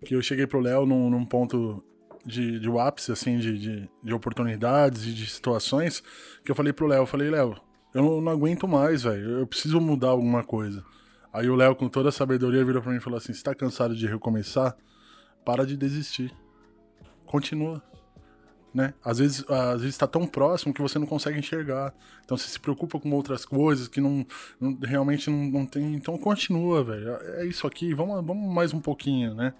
que eu cheguei pro Léo num, num ponto de, de ápice, assim, de, de, de oportunidades e de situações, que eu falei pro Léo, eu falei, Léo, eu não aguento mais, velho, eu preciso mudar alguma coisa. Aí o Léo, com toda a sabedoria, virou pra mim e falou assim: Você tá cansado de recomeçar? Para de desistir. Continua. Né? Às vezes, às vezes tá tão próximo que você não consegue enxergar. Então você se preocupa com outras coisas que não, não realmente não, não, tem. Então continua, velho. É isso aqui, vamos, vamos mais um pouquinho, né?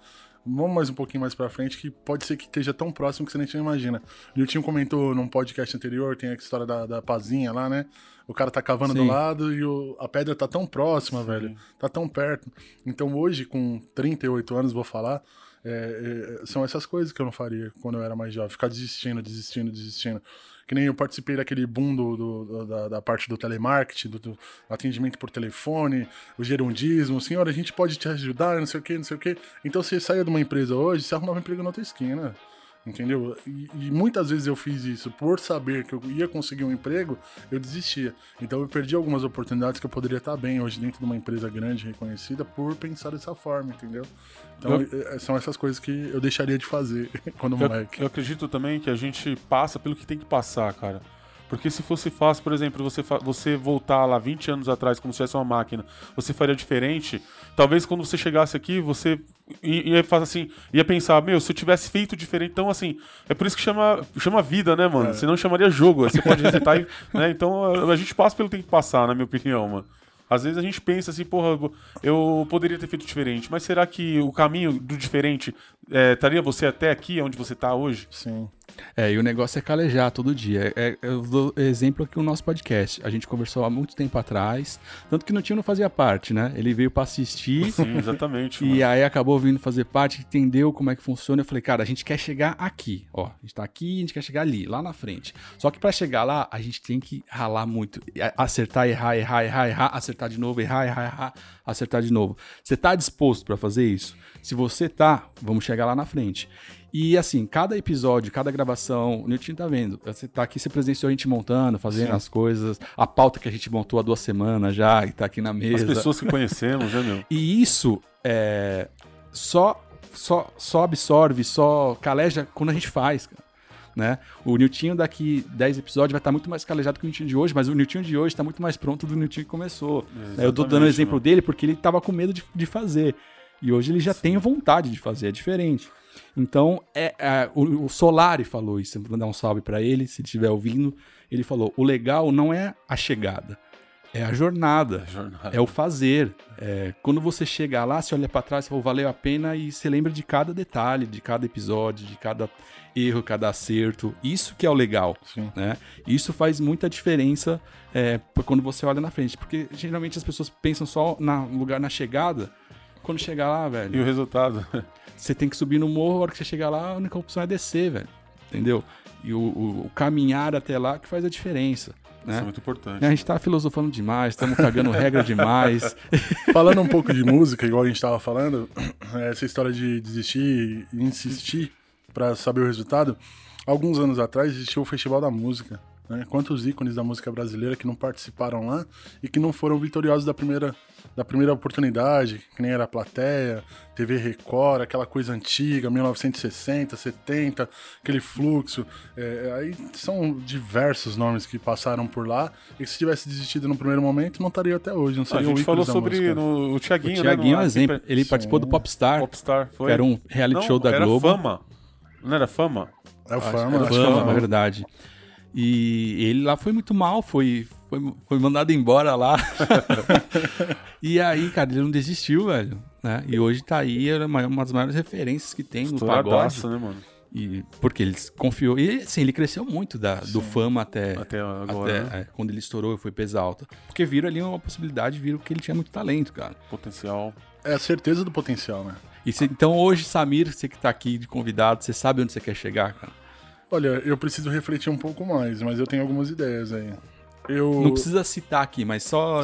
Vamos mais um pouquinho mais pra frente, que pode ser que esteja tão próximo que você nem imagina. O Nilton comentou num podcast anterior, tem a história da, da pazinha lá, né? O cara tá cavando Sim. do lado e o, a pedra tá tão próxima, Sim. velho. Tá tão perto. Então hoje, com 38 anos, vou falar, é, é, são essas coisas que eu não faria quando eu era mais jovem. Ficar desistindo, desistindo, desistindo. Que nem eu participei daquele boom do, do da, da, parte do telemarketing, do, do, atendimento por telefone, o gerundismo. Senhora, a gente pode te ajudar, não sei o que, não sei o que. Então você saia de uma empresa hoje, você arrumava um emprego na outra esquina. Entendeu? E, e, muitas vezes eu fiz isso por saber que eu ia conseguir um emprego, eu desistia. Então eu perdi algumas oportunidades que eu poderia estar bem hoje dentro de uma empresa grande, reconhecida, por pensar dessa forma, entendeu? Então eu, é, são essas coisas que eu deixaria de fazer [laughs] quando moleque. Eu, eu acredito também que a gente passa pelo que tem que passar, cara. Porque se fosse fácil, por exemplo, você, você voltar lá 20 anos atrás, como se fosse uma máquina, você faria diferente. Talvez quando você chegasse aqui, você ia fazer assim, ia pensar, meu, se eu tivesse feito diferente, então assim, é por isso que chama, chama vida, né, mano? É. Senão chamaria jogo. Você pode resetar e, [laughs] né? Então a, a gente passa pelo que tem que passar, na minha opinião, mano. Às vezes a gente pensa assim, porra, eu poderia ter feito diferente, mas será que o caminho do diferente é, estaria você até aqui, onde você está hoje? Sim. É, e o negócio é calejar todo dia. É, eu dou exemplo aqui o nosso podcast. A gente conversou há muito tempo atrás, tanto que no tio não fazia parte, né? Ele veio para assistir. Sim, exatamente. [laughs] e aí acabou vindo fazer parte, entendeu como é que funciona. Eu falei, cara, a gente quer chegar aqui, ó. A gente tá aqui, a gente quer chegar ali, lá na frente. Só que para chegar lá, a gente tem que ralar muito. Acertar, errar, errar, errar, errar, acertar de novo, errar, errar, errar, acertar de novo. Você tá disposto para fazer isso? Se você tá, vamos chegar lá na frente. E assim, cada episódio, cada gravação, o Nilton tá vendo. Você tá aqui, você presenciou a gente montando, fazendo Sim. as coisas, a pauta que a gente montou há duas semanas já, e tá aqui na mesa. As pessoas que conhecemos, né, meu? [laughs] E isso é, só, só, só absorve, só caleja quando a gente faz, cara. Né? O Niltinho daqui 10 episódios vai estar tá muito mais calejado que o Niltinho de hoje, mas o Niltinho de hoje está muito mais pronto do Niltinho que começou. Eu tô dando o exemplo mano. dele porque ele tava com medo de, de fazer. E hoje ele já Sim. tem vontade de fazer, é diferente. Então, é, é o, o, Solari falou isso, vou dar um salve para ele, se estiver ouvindo. Ele falou: o legal não é a chegada, é a jornada, a jornada. é o fazer. É, quando você chegar lá, você olha para trás, você fala, valeu a pena e você lembra de cada detalhe, de cada episódio, de cada erro, cada acerto. Isso que é o legal, Sim. né? Isso faz muita diferença é, quando você olha na frente, porque geralmente as pessoas pensam só no lugar na chegada quando chegar lá, velho. E o resultado? [laughs] Você tem que subir no morro, a hora que você chegar lá, a única opção é descer, velho. Entendeu? E o, o, o caminhar até lá que faz a diferença. Né? Isso é muito importante. A gente tá filosofando demais, estamos cagando regra demais. [laughs] Falando um pouco de música, igual a gente tava falando, essa história de desistir e insistir para saber o resultado. Alguns anos atrás existiu o Festival da Música. Né? Quantos ícones da música brasileira que não participaram lá e que não foram vitoriosos da primeira, da primeira oportunidade, que nem era a plateia, TV Record, aquela coisa antiga, 1960, 70, aquele fluxo. É, aí são diversos nomes que passaram por lá e se tivesse desistido no primeiro momento, não estaria até hoje. Não seria a gente falou sobre no, o Thiaguinho, o Thiaguinho né? é um exemplo. Ele Sim. participou do Popstar. Popstar, foi. Que era um reality não, show da era Globo. Fama. Não era Fama? É o Fama. Era Fama, é verdade. E ele lá foi muito mal, foi, foi, foi mandado embora lá. [laughs] e aí, cara, ele não desistiu, velho. Né? E hoje tá aí, é uma das maiores referências que tem no pagode. né, mano? E, porque ele confiou. E assim, ele cresceu muito da, do fama até, até agora. Até, né? é, quando ele estourou e foi peso alta. Porque viram ali uma possibilidade, viram que ele tinha muito talento, cara. Potencial. É a certeza do potencial, né? E cê, então hoje, Samir, você que tá aqui de convidado, você sabe onde você quer chegar, cara? Olha, eu preciso refletir um pouco mais, mas eu tenho algumas ideias aí. Eu... Não precisa citar aqui, mas só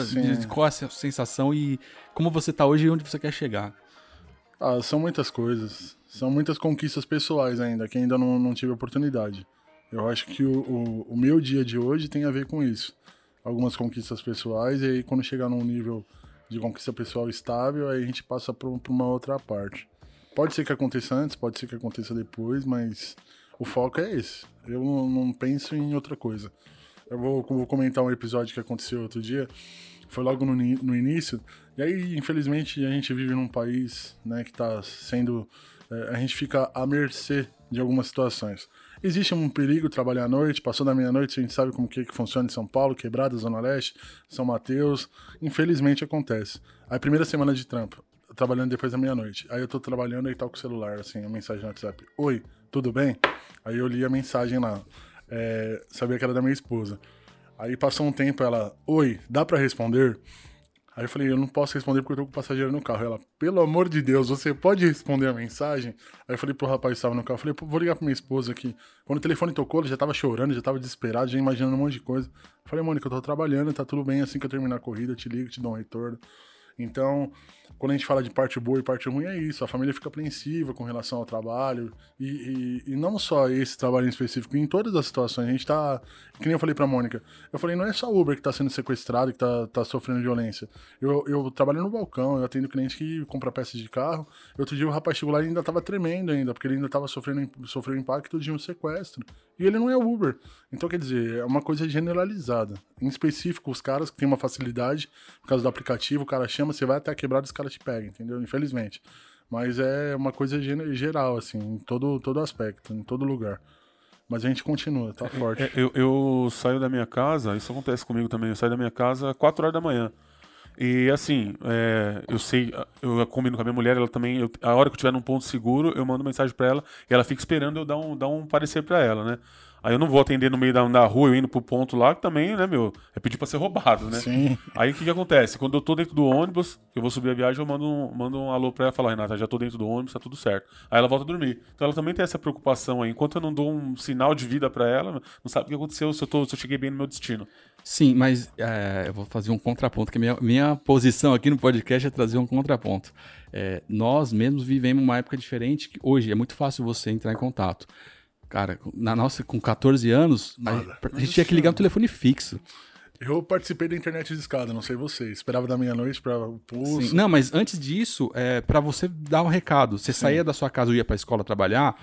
qual é a sensação e como você tá hoje e onde você quer chegar. Ah, são muitas coisas. São muitas conquistas pessoais ainda, que ainda não, não tive oportunidade. Eu acho que o, o, o meu dia de hoje tem a ver com isso. Algumas conquistas pessoais, e aí quando chegar num nível de conquista pessoal estável, aí a gente passa para uma outra parte. Pode ser que aconteça antes, pode ser que aconteça depois, mas o foco é esse. Eu não, não penso em outra coisa. Eu vou, vou, comentar um episódio que aconteceu outro dia, foi logo no, no início, e aí, infelizmente, a gente vive num país né, que está sendo. É, a gente fica à mercê de algumas situações. Existe um perigo trabalhar à noite, passou da meia-noite, a gente sabe como que, que funciona em São Paulo, Quebrada, Zona Leste, São Mateus. Infelizmente acontece. Aí, primeira semana de trampo, trabalhando depois da meia-noite. Aí eu tô trabalhando e tá com o celular, assim, a mensagem no WhatsApp. Oi, tudo bem? Aí eu li a mensagem lá. É, sabia que era da minha esposa. Aí passou um tempo, ela, oi, dá para responder? Aí eu falei, eu não posso responder porque eu tô com o passageiro no carro. Ela, pelo amor de Deus, você pode responder a mensagem? Aí eu falei pro rapaz que estava no carro, eu falei, vou ligar pra minha esposa aqui. Quando o telefone tocou, ela já tava chorando, já tava desesperado, já imaginando um monte de coisa. Eu falei, Mônica, eu tô trabalhando, tá tudo bem, assim que eu terminar a corrida, eu te ligo, te dou um retorno. Então, quando a gente fala de parte boa e parte ruim, é isso. A família fica apreensiva com relação ao trabalho. E, e, e, não só esse trabalho em específico, em todas as situações. A gente tá. Que nem eu falei pra Mônica. Eu falei, não é só Uber que tá sendo sequestrado, que tá, tá sofrendo violência. Eu, eu trabalho no balcão, eu atendo cliente que compra peças de carro. Outro dia o rapaz chegou lá e ainda tava tremendo ainda, porque ele ainda tava sofrendo sofreu impacto de um sequestro. E ele não é Uber. Então, quer dizer, é uma coisa generalizada. Em específico, os caras que têm uma facilidade, por causa do aplicativo, o cara chama, você vai até a quebrada e os caras te pegam, entendeu? Infelizmente. Mas é uma coisa geral, assim, em todo, todo aspecto, em todo lugar. Mas a gente continua, tá forte. É, eu, eu saio da minha casa, isso acontece comigo também, eu saio da minha casa às 4 horas da manhã. E assim, é, eu sei, eu combino com a minha mulher, ela também, eu, a hora que eu estiver num ponto seguro, eu mando mensagem para ela e ela fica esperando eu dar um, dar um parecer para ela, né? Aí eu não vou atender no meio da, da rua, eu indo pro ponto lá, que também, né, meu, é pedir pra ser roubado, né? Sim. Aí o que que acontece? Quando eu tô dentro do ônibus, eu vou subir a viagem, eu mando um, mando um alô pra ela falar, Renata, já tô dentro do ônibus, tá tudo certo. Aí ela volta a dormir. Então ela também tem essa preocupação aí. Enquanto eu não dou um sinal de vida pra ela, não sabe o que aconteceu, se eu, tô, se eu cheguei bem no meu destino. Sim, mas é, eu vou fazer um contraponto, que minha, minha posição aqui no podcast é trazer um contraponto. É, nós mesmos vivemos uma época diferente, que hoje é muito fácil você entrar em contato. Cara, na nossa, com 14 anos, Nada. a, a gente tinha que ligar no telefone fixo. Eu participei da internet de escada, não sei você. Esperava da meia-noite para pulso. Não, mas antes disso, é, para você dar um recado. Você Sim. saía da sua casa ou ia para a escola trabalhar,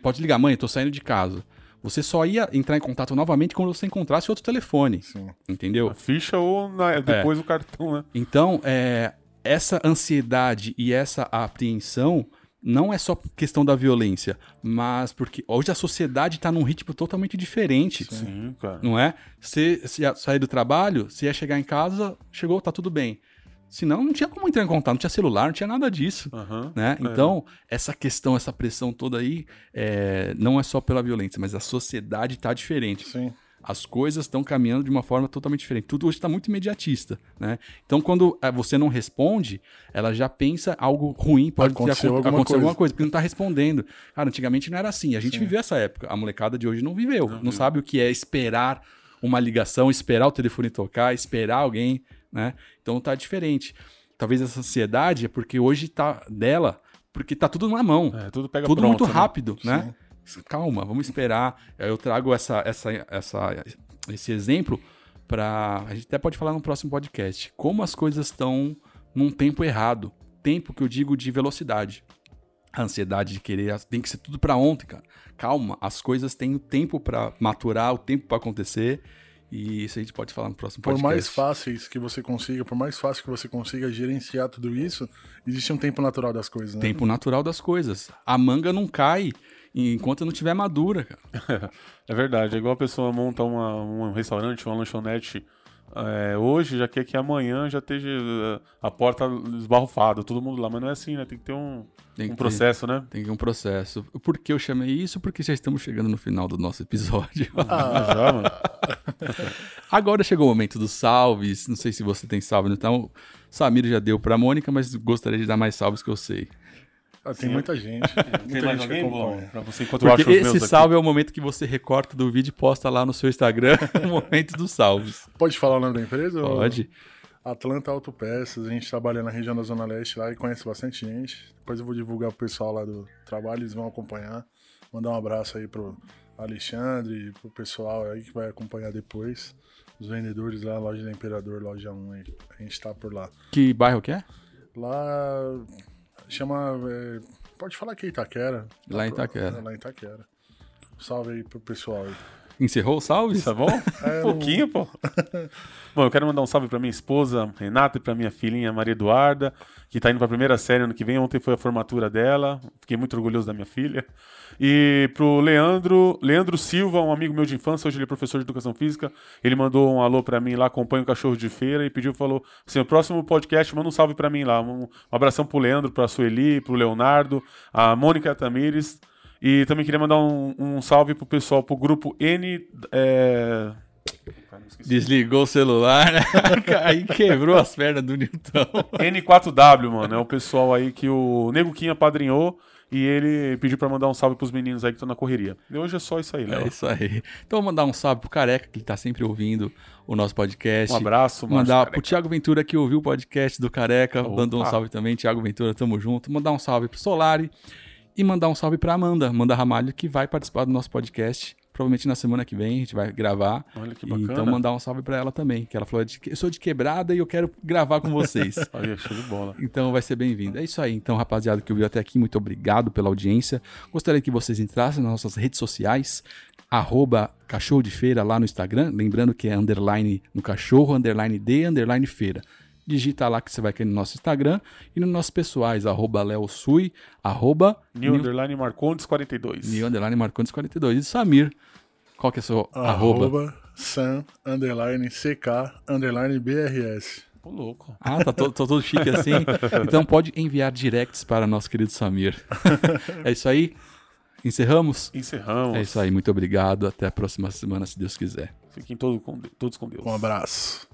pode ligar, mãe, tô saindo de casa. Você só ia entrar em contato novamente quando você encontrasse outro telefone. Sim. Entendeu? A ficha ou na, depois é. o cartão, né? Então, é, essa ansiedade e essa apreensão não é só questão da violência, mas porque hoje a sociedade está num ritmo totalmente diferente. Sim, cara. Não é? Você, sair do trabalho, você ia chegar em casa, chegou, tá tudo bem. Senão não tinha como entrar em contato, não tinha celular, não tinha nada disso. Uhum, né? É. Então, essa questão, essa pressão toda aí, é, não é só pela violência, mas a sociedade está diferente. Sim. As coisas estão caminhando de uma forma totalmente diferente. Tudo hoje está muito imediatista, né? Então, quando é, você não responde, ela já pensa algo ruim, pode acontecer, alguma, acontecer alguma coisa, porque não está respondendo. Cara, antigamente não era assim. A gente Sim. viveu essa época. A molecada de hoje não viveu. Não, não sabe o que é esperar uma ligação, esperar o telefone tocar, esperar alguém né? Então tá diferente. Talvez essa ansiedade é porque hoje tá dela, porque tá tudo na mão. É, tudo pega tudo pronto, muito né? rápido, né? né? Calma, vamos esperar. Eu trago essa, essa, essa, esse exemplo para a gente até pode falar no próximo podcast. Como as coisas estão num tempo errado. Tempo que eu digo de velocidade. A ansiedade de querer, tem que ser tudo para ontem, cara. Calma, as coisas têm o tempo para maturar, o tempo para acontecer. E isso a gente pode falar no próximo podcast. Por mais fáceis que você consiga, por mais fácil que você consiga gerenciar tudo isso, existe um tempo natural das coisas, né? Tempo natural das coisas. A manga não cai enquanto não tiver madura, cara. [laughs] é verdade. É igual a pessoa monta uma, um restaurante, uma lanchonete é, hoje já quer que amanhã já esteja eh, a porta esbarrufada, todo mundo lá, mas não é assim, né? Tem que ter um, um processo, né? Tem que ter um processo. Por que eu chamei isso? Porque já estamos chegando no final do nosso episódio. [laughs] Ah, já, mano. [laughs] Agora chegou o momento dos salves. Não sei se você tem salve, então. Samir já deu para Mônica, mas gostaria de dar mais salves que eu sei. Ah, tem Sim. muita gente. [laughs] Tem muita mais gente alguém bom pra você enquanto Porque esse salve aqui. é o momento que você recorta do vídeo e posta lá no seu Instagram [laughs] o momento dos salves. Pode falar o nome da empresa? Pode. Atlanta Autopeças, a gente trabalha na região da Zona Leste lá e conhece bastante gente. Depois eu vou divulgar pro pessoal lá do trabalho, eles vão acompanhar. Mandar um abraço aí pro Alexandre, pro pessoal aí que vai acompanhar depois. Os vendedores lá, loja do Imperador, loja 1 aí. A gente tá por lá. Que bairro que é? Lá chama. é, pode falar que é Itaquera. Lá em Itaquera. é, lá em Itaquera. Salve aí pro pessoal aí. Encerrou o salve? Tá bom? [laughs] É, um pouquinho, pô. [laughs] bom, eu quero mandar um salve pra minha esposa, Renata, e pra minha filhinha, Maria Eduarda, que tá indo pra primeira série ano que vem. Ontem foi a formatura dela. Fiquei muito orgulhoso da minha filha. E pro Leandro, Leandro Silva, um amigo meu de infância, hoje ele é professor de educação física. Ele mandou um alô pra mim lá, acompanha o cachorro de feira e pediu, falou: assim, o próximo podcast, manda um salve pra mim lá. Um, um abração pro Leandro, pra Sueli, pro Leonardo, a Mônica Tamires. E também queria mandar um, um salve pro pessoal, pro grupo N. É... Desligou o celular, né? [laughs] Aí quebrou as pernas do Newton. N4W, mano. É o pessoal aí que o Nego Kim apadrinhou e ele pediu pra mandar um salve pros meninos aí que estão na correria. E hoje é só isso aí, É Léo. isso aí. Então vou mandar um salve pro Careca, que tá sempre ouvindo o nosso podcast. Um abraço, Márcio Mandar pro Thiago Ventura que ouviu o podcast do Careca, Opa. mandou um salve também. Thiago Ventura, tamo junto. Mandar um salve pro Solari e mandar um salve pra Amanda, Amanda Ramalho, que vai participar do nosso podcast. Provavelmente na semana que vem a gente vai gravar. Olha que bacana. Então mandar um salve pra ela também, que ela falou de que eu sou de quebrada e eu quero gravar com vocês. [laughs] Olha, show de bola. Então vai ser bem-vindo. É isso aí. Então, rapaziada que ouviu até aqui, muito obrigado pela audiência. Gostaria que vocês entrassem nas nossas redes sociais, arroba cachorro de feira lá no Instagram. Lembrando que é underline no cachorro, underline de, underline feira. Digita lá que você vai cair no nosso Instagram e nos nossos pessoais, arroba leosui, arroba New Underline Marcondes 42. new underline marcondes 42. E Samir, qual que é o seu arroba? Arroba Sam underline CK underline BRS. Ô, louco. Ah, tá todo, todo chique assim. [laughs] Então pode enviar directs para nosso querido Samir. [laughs] é isso aí. Encerramos? Encerramos. É isso aí. Muito obrigado. Até a próxima semana, se Deus quiser. Fiquem todo com- todos com Deus. Um abraço.